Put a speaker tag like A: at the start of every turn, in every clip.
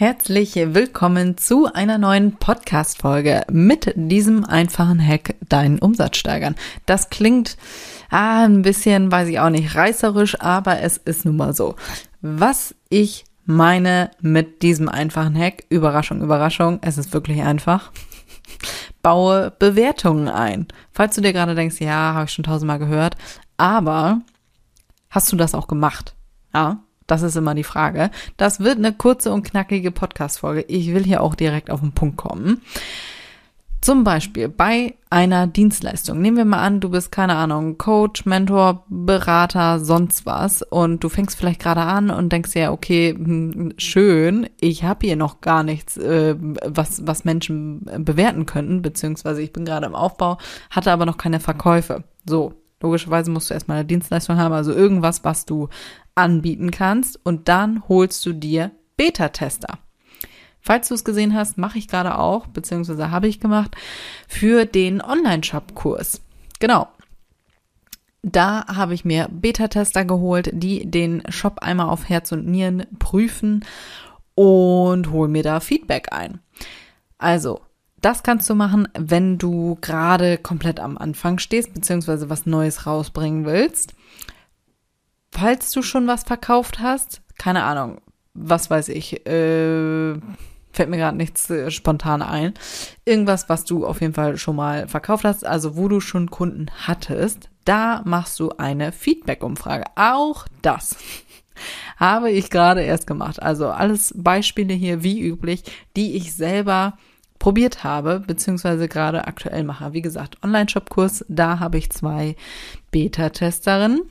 A: Herzlich willkommen zu einer neuen Podcast-Folge mit diesem einfachen Hack, deinen Umsatz steigern. Das klingt ah, ein bisschen, weiß ich auch nicht, reißerisch, aber es ist nun mal so. Was ich meine mit diesem einfachen Hack, Überraschung, Überraschung, es ist wirklich einfach. Baue Bewertungen ein. Falls du dir gerade denkst, ja, habe ich schon tausendmal gehört, aber hast du das auch gemacht? Ja, das ist immer die Frage. Das wird eine kurze und knackige Podcast-Folge. Ich will hier auch direkt auf den Punkt kommen. Zum Beispiel bei einer Dienstleistung. Nehmen wir mal an, du bist, keine Ahnung, Coach, Mentor, Berater, sonst was und du fängst vielleicht gerade an und denkst ja, okay, hm, schön, ich habe hier noch gar nichts, äh, was, was Menschen bewerten könnten, beziehungsweise ich bin gerade im Aufbau, hatte aber noch keine Verkäufe. So, logischerweise musst du erstmal eine Dienstleistung haben, also irgendwas, was du anbieten kannst und dann holst du dir Beta-Tester. Falls du es gesehen hast, mache ich gerade auch, beziehungsweise habe ich gemacht, für den Online-Shop-Kurs. Genau. Da habe ich mir Beta-Tester geholt, die den Shop einmal auf Herz und Nieren prüfen und hol mir da Feedback ein. Also, das kannst du machen, wenn du gerade komplett am Anfang stehst, beziehungsweise was Neues rausbringen willst falls du schon was verkauft hast, keine Ahnung, was weiß ich, äh, fällt mir gerade nichts äh, spontan ein. Irgendwas, was du auf jeden Fall schon mal verkauft hast, also wo du schon Kunden hattest, da machst du eine Feedback-Umfrage. Auch das habe ich gerade erst gemacht. Also alles Beispiele hier wie üblich, die ich selber probiert habe, beziehungsweise gerade aktuell mache. Wie gesagt, Online-Shop-Kurs, da habe ich zwei Beta-Testerinnen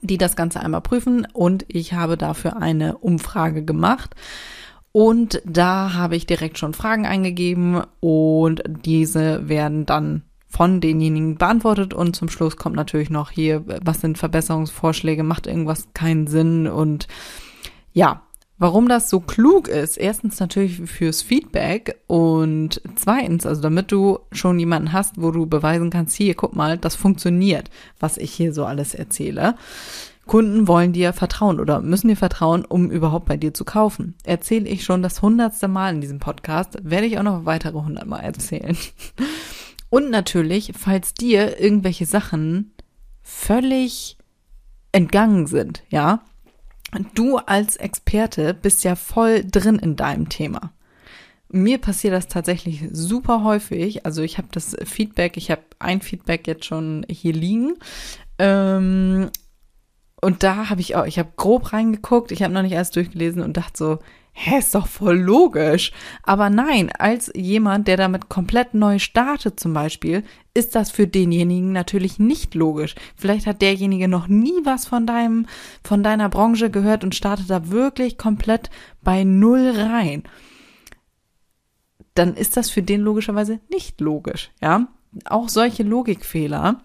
A: die das Ganze einmal prüfen. Und ich habe dafür eine Umfrage gemacht. Und da habe ich direkt schon Fragen eingegeben. Und diese werden dann von denjenigen beantwortet. Und zum Schluss kommt natürlich noch hier, was sind Verbesserungsvorschläge, macht irgendwas keinen Sinn? Und ja, Warum das so klug ist, erstens natürlich fürs Feedback und zweitens, also damit du schon jemanden hast, wo du beweisen kannst, hier, guck mal, das funktioniert, was ich hier so alles erzähle. Kunden wollen dir vertrauen oder müssen dir vertrauen, um überhaupt bei dir zu kaufen. Erzähle ich schon das hundertste Mal in diesem Podcast, werde ich auch noch weitere hundertmal erzählen. Und natürlich, falls dir irgendwelche Sachen völlig entgangen sind, ja, du als Experte bist ja voll drin in deinem Thema. Mir passiert das tatsächlich super häufig. Also ich habe das Feedback, ich habe ein Feedback jetzt schon hier liegen. Ähm, und da habe ich auch, ich habe grob reingeguckt, ich habe noch nicht alles durchgelesen und dachte so, hä, ist doch voll logisch. Aber nein, als jemand, der damit komplett neu startet zum Beispiel, ist das für denjenigen natürlich nicht logisch. Vielleicht hat derjenige noch nie was von deinem, von deiner Branche gehört und startet da wirklich komplett bei Null rein. Dann ist das für den logischerweise nicht logisch, ja. Auch solche Logikfehler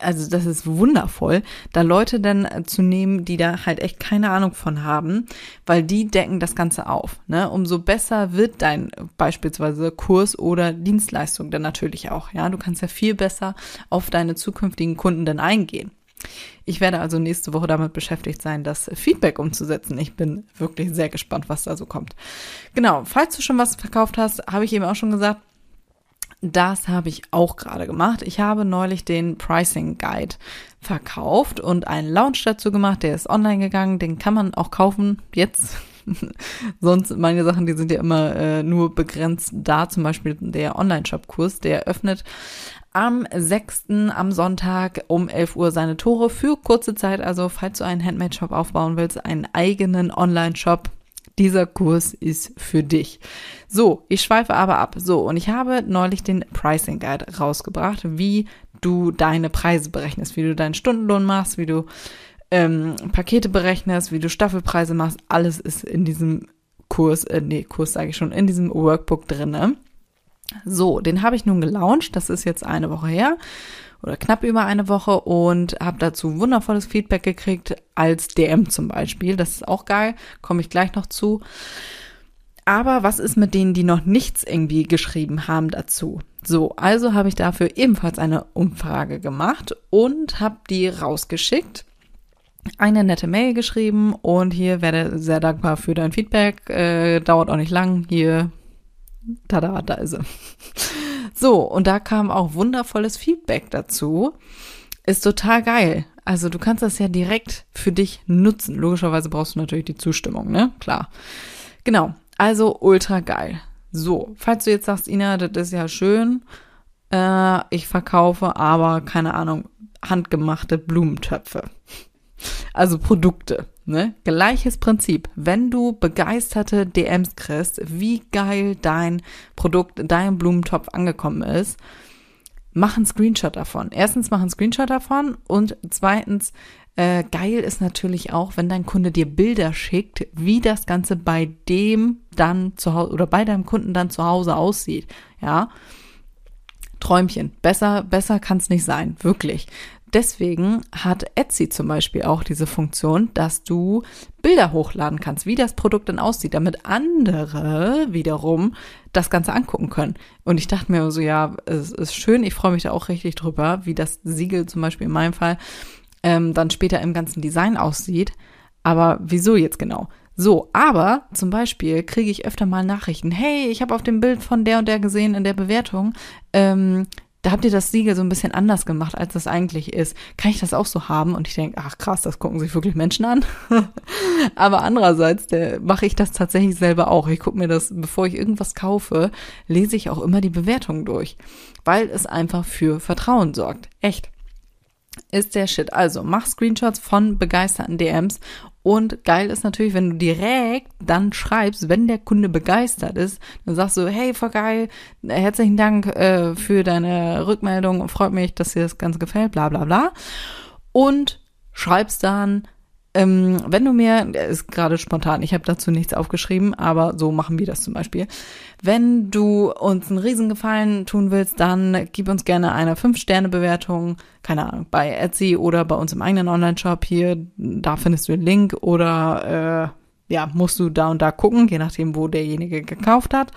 A: also das ist wundervoll, da Leute dann äh, zu nehmen, die da halt echt keine Ahnung von haben, weil die decken das Ganze auf. Ne? Umso besser wird dein beispielsweise Kurs oder Dienstleistung dann natürlich auch. Ja, du kannst ja viel besser auf deine zukünftigen Kunden dann eingehen. Ich werde also nächste Woche damit beschäftigt sein, das Feedback umzusetzen. Ich bin wirklich sehr gespannt, was da so kommt. Genau, falls du schon was verkauft hast, habe ich eben auch schon gesagt, das habe ich auch gerade gemacht. Ich habe neulich den Pricing Guide verkauft und einen Launch dazu gemacht. Der ist online gegangen. Den kann man auch kaufen jetzt. Sonst meine Sachen, die sind ja immer äh, nur begrenzt da. Zum Beispiel der Online-Shop-Kurs, der öffnet am 6. am Sonntag um 11 Uhr seine Tore für kurze Zeit. Also falls du einen Handmade-Shop aufbauen willst, einen eigenen Online-Shop, dieser Kurs ist für dich. So, ich schweife aber ab. So, und ich habe neulich den Pricing Guide rausgebracht, wie du deine Preise berechnest, wie du deinen Stundenlohn machst, wie du ähm, Pakete berechnest, wie du Staffelpreise machst. Alles ist in diesem Kurs, äh, nee, Kurs sage ich schon, in diesem Workbook drinne. So, den habe ich nun gelauncht. Das ist jetzt eine Woche her oder knapp über eine Woche und habe dazu wundervolles Feedback gekriegt als DM zum Beispiel. Das ist auch geil, komme ich gleich noch zu. Aber was ist mit denen, die noch nichts irgendwie geschrieben haben dazu? So, also habe ich dafür ebenfalls eine Umfrage gemacht und habe die rausgeschickt. Eine nette Mail geschrieben und hier werde sehr dankbar für dein Feedback. Äh, dauert auch nicht lang. Hier, tada, da ist sie. So, und da kam auch wundervolles Feedback dazu. Ist total geil. Also du kannst das ja direkt für dich nutzen. Logischerweise brauchst du natürlich die Zustimmung, ne? Klar. Genau. Also ultra geil. So, falls du jetzt sagst, Ina, das ist ja schön, äh, ich verkaufe aber, keine Ahnung, handgemachte Blumentöpfe. Also Produkte, ne? Gleiches Prinzip. Wenn du begeisterte DMs kriegst, wie geil dein Produkt, dein Blumentopf angekommen ist, mach einen Screenshot davon. Erstens mach einen Screenshot davon und zweitens äh, geil ist natürlich auch, wenn dein Kunde dir Bilder schickt, wie das Ganze bei dem dann zu Hause oder bei deinem Kunden dann zu Hause aussieht. Ja. Träumchen. Besser, besser kann es nicht sein. Wirklich. Deswegen hat Etsy zum Beispiel auch diese Funktion, dass du Bilder hochladen kannst, wie das Produkt dann aussieht, damit andere wiederum das Ganze angucken können. Und ich dachte mir so, ja, es ist schön, ich freue mich da auch richtig drüber, wie das Siegel zum Beispiel in meinem Fall ähm, dann später im ganzen Design aussieht. Aber wieso jetzt genau? So, aber zum Beispiel kriege ich öfter mal Nachrichten. Hey, ich habe auf dem Bild von der und der gesehen in der Bewertung, ähm, da habt ihr das Siegel so ein bisschen anders gemacht, als das eigentlich ist. Kann ich das auch so haben? Und ich denke, ach krass, das gucken sich wirklich Menschen an. aber andererseits mache ich das tatsächlich selber auch. Ich gucke mir das, bevor ich irgendwas kaufe, lese ich auch immer die Bewertungen durch, weil es einfach für Vertrauen sorgt. Echt ist der Shit. Also mach Screenshots von begeisterten DMs und geil ist natürlich, wenn du direkt dann schreibst, wenn der Kunde begeistert ist, dann sagst du, hey, voll geil, herzlichen Dank äh, für deine Rückmeldung, freut mich, dass dir das Ganze gefällt, bla bla bla. Und schreibst dann, ähm, wenn du mir, ist gerade spontan, ich habe dazu nichts aufgeschrieben, aber so machen wir das zum Beispiel. Wenn du uns einen Riesengefallen tun willst, dann gib uns gerne eine 5-Sterne-Bewertung, keine Ahnung, bei Etsy oder bei uns im eigenen Online-Shop hier, da findest du den Link oder äh, ja, musst du da und da gucken, je nachdem, wo derjenige gekauft hat.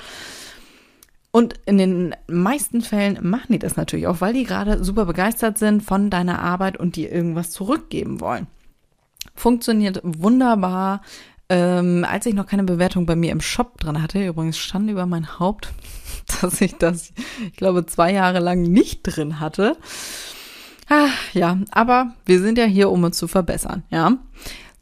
A: Und in den meisten Fällen machen die das natürlich auch, weil die gerade super begeistert sind von deiner Arbeit und dir irgendwas zurückgeben wollen funktioniert wunderbar. Ähm, als ich noch keine Bewertung bei mir im Shop dran hatte, übrigens stand über mein Haupt, dass ich das, ich glaube, zwei Jahre lang nicht drin hatte. Ah, ja, aber wir sind ja hier, um uns zu verbessern, ja.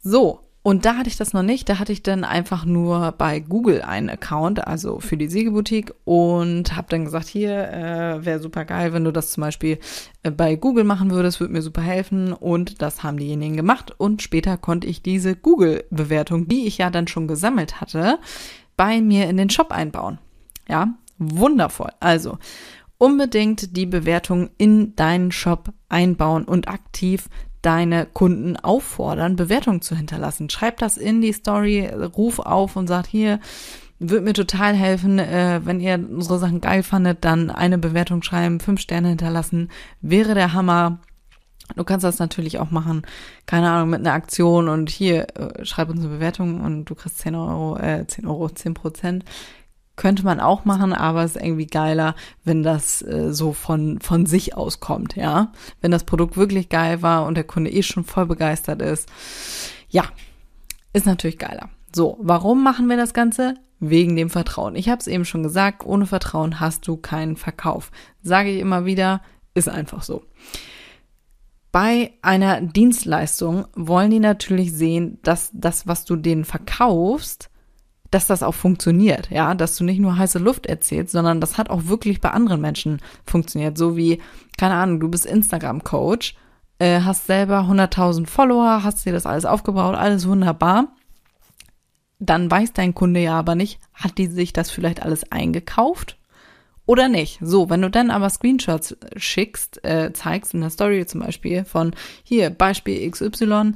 A: So, und da hatte ich das noch nicht. Da hatte ich dann einfach nur bei Google einen Account, also für die Siegeboutique und habe dann gesagt, hier äh, wäre super geil, wenn du das zum Beispiel äh, bei Google machen würdest, würde mir super helfen. Und das haben diejenigen gemacht. Und später konnte ich diese Google-Bewertung, die ich ja dann schon gesammelt hatte, bei mir in den Shop einbauen. Ja, wundervoll. Also unbedingt die Bewertung in deinen Shop einbauen und aktiv deine Kunden auffordern, Bewertungen zu hinterlassen. Schreib das in die Story, ruf auf und sag hier, wird mir total helfen, äh, wenn ihr unsere Sachen geil fandet, dann eine Bewertung schreiben, fünf Sterne hinterlassen, wäre der Hammer. Du kannst das natürlich auch machen, keine Ahnung, mit einer Aktion und hier, äh, schreib uns eine Bewertung und du kriegst 10 Euro, äh, 10 Euro, 10 Prozent. Könnte man auch machen, aber es ist irgendwie geiler, wenn das äh, so von, von sich aus kommt, ja. Wenn das Produkt wirklich geil war und der Kunde eh schon voll begeistert ist. Ja, ist natürlich geiler. So, warum machen wir das Ganze? Wegen dem Vertrauen. Ich habe es eben schon gesagt, ohne Vertrauen hast du keinen Verkauf. Sage ich immer wieder, ist einfach so. Bei einer Dienstleistung wollen die natürlich sehen, dass das, was du denen verkaufst, dass das auch funktioniert, ja, dass du nicht nur heiße Luft erzählst, sondern das hat auch wirklich bei anderen Menschen funktioniert. So wie, keine Ahnung, du bist Instagram-Coach, äh, hast selber 100.000 Follower, hast dir das alles aufgebaut, alles wunderbar. Dann weiß dein Kunde ja aber nicht, hat die sich das vielleicht alles eingekauft oder nicht. So, wenn du dann aber Screenshots schickst, äh, zeigst in der Story zum Beispiel von hier Beispiel XY,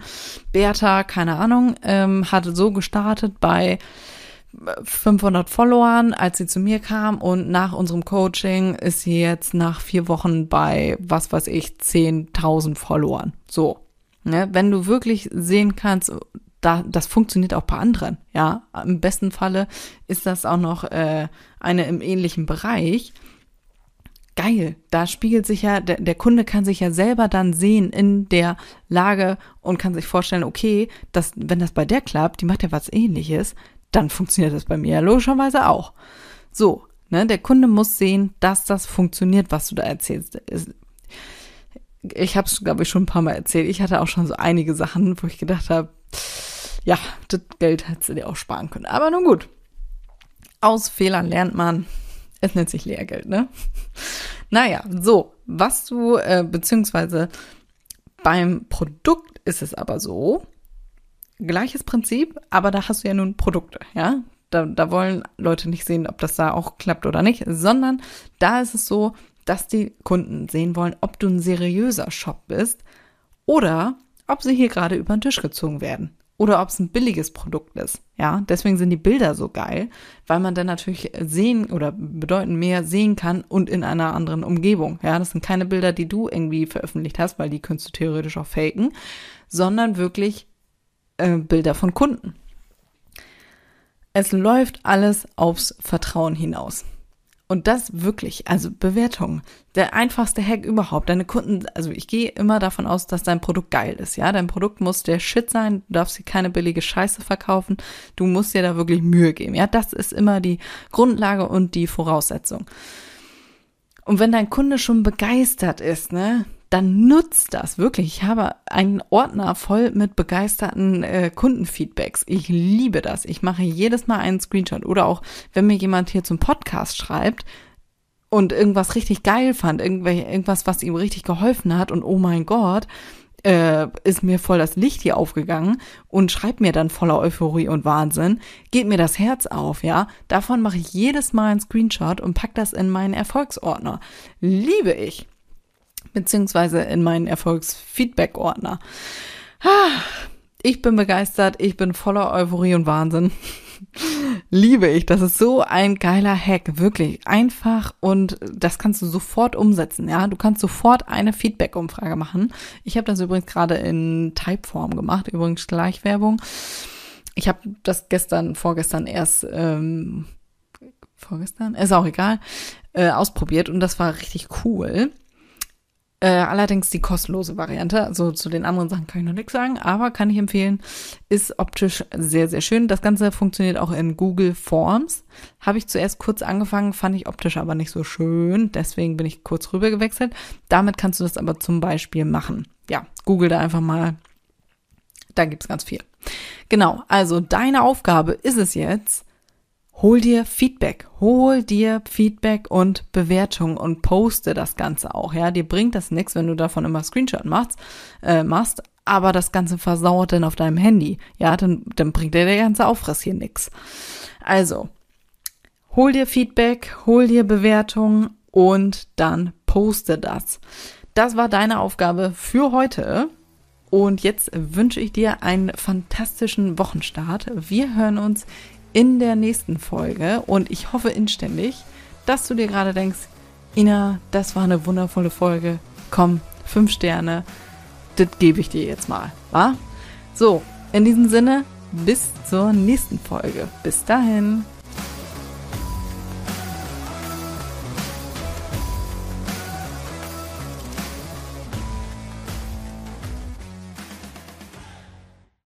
A: Bertha, keine Ahnung, ähm, hat so gestartet bei 500 Followern, als sie zu mir kam und nach unserem Coaching ist sie jetzt nach vier Wochen bei, was weiß ich, 10.000 Followern. So. Ne? Wenn du wirklich sehen kannst, da, das funktioniert auch bei anderen, ja. Im besten Falle ist das auch noch äh, eine im ähnlichen Bereich. Geil, da spiegelt sich ja, der, der Kunde kann sich ja selber dann sehen in der Lage und kann sich vorstellen, okay, dass, wenn das bei der klappt, die macht ja was ähnliches, dann funktioniert das bei mir ja logischerweise auch. So, ne, der Kunde muss sehen, dass das funktioniert, was du da erzählst. Ich habe es, glaube ich, schon ein paar Mal erzählt. Ich hatte auch schon so einige Sachen, wo ich gedacht habe, ja, das Geld hättest du dir auch sparen können. Aber nun gut. Aus Fehlern lernt man. Es nennt sich Lehrgeld, ne? Naja, so, was du, äh, beziehungsweise beim Produkt ist es aber so, gleiches Prinzip, aber da hast du ja nun Produkte, ja? Da, da wollen Leute nicht sehen, ob das da auch klappt oder nicht, sondern da ist es so, dass die Kunden sehen wollen, ob du ein seriöser Shop bist oder ob sie hier gerade über den Tisch gezogen werden oder ob es ein billiges Produkt ist. Ja, deswegen sind die Bilder so geil, weil man dann natürlich sehen oder bedeutend mehr sehen kann und in einer anderen Umgebung. Ja, das sind keine Bilder, die du irgendwie veröffentlicht hast, weil die könntest du theoretisch auch faken, sondern wirklich äh, Bilder von Kunden. Es läuft alles aufs Vertrauen hinaus. Und das wirklich, also Bewertung, der einfachste Hack überhaupt. Deine Kunden, also ich gehe immer davon aus, dass dein Produkt geil ist, ja. Dein Produkt muss der Shit sein, du darfst dir keine billige Scheiße verkaufen, du musst dir da wirklich Mühe geben, ja. Das ist immer die Grundlage und die Voraussetzung. Und wenn dein Kunde schon begeistert ist, ne, dann nutzt das wirklich. Ich habe einen Ordner voll mit begeisterten äh, Kundenfeedbacks. Ich liebe das. Ich mache jedes Mal einen Screenshot oder auch, wenn mir jemand hier zum Podcast schreibt und irgendwas richtig geil fand, irgendwas, was ihm richtig geholfen hat und oh mein Gott, äh, ist mir voll das Licht hier aufgegangen und schreibt mir dann voller Euphorie und Wahnsinn, geht mir das Herz auf, ja. Davon mache ich jedes Mal einen Screenshot und pack das in meinen Erfolgsordner. Liebe ich beziehungsweise in meinen Erfolgsfeedback-Ordner. Ich bin begeistert, ich bin voller Euphorie und Wahnsinn. Liebe ich, das ist so ein geiler Hack, wirklich einfach und das kannst du sofort umsetzen, ja. Du kannst sofort eine Feedback-Umfrage machen. Ich habe das übrigens gerade in Typeform gemacht, übrigens Gleichwerbung. Ich habe das gestern, vorgestern erst, ähm, vorgestern, ist auch egal, äh, ausprobiert und das war richtig cool. Äh, allerdings die kostenlose Variante. Also zu den anderen Sachen kann ich noch nichts sagen, aber kann ich empfehlen. Ist optisch sehr, sehr schön. Das Ganze funktioniert auch in Google Forms. Habe ich zuerst kurz angefangen, fand ich optisch aber nicht so schön. Deswegen bin ich kurz rüber gewechselt. Damit kannst du das aber zum Beispiel machen. Ja, google da einfach mal. Da gibt's ganz viel. Genau, also deine Aufgabe ist es jetzt, hol dir Feedback, hol dir Feedback und Bewertung und poste das Ganze auch. Ja, dir bringt das nichts, wenn du davon immer Screenshot machst, äh, machst, aber das Ganze versauert dann auf deinem Handy. Ja, dann, dann bringt dir der ganze Aufriss hier nichts. Also, hol dir Feedback, hol dir Bewertung und dann poste das. Das war deine Aufgabe für heute. Und jetzt wünsche ich dir einen fantastischen Wochenstart. Wir hören uns in der nächsten Folge und ich hoffe inständig, dass du dir gerade denkst, Ina, das war eine wundervolle Folge. Komm, fünf Sterne, das gebe ich dir jetzt mal, wa? So, in diesem Sinne, bis zur nächsten Folge. Bis dahin.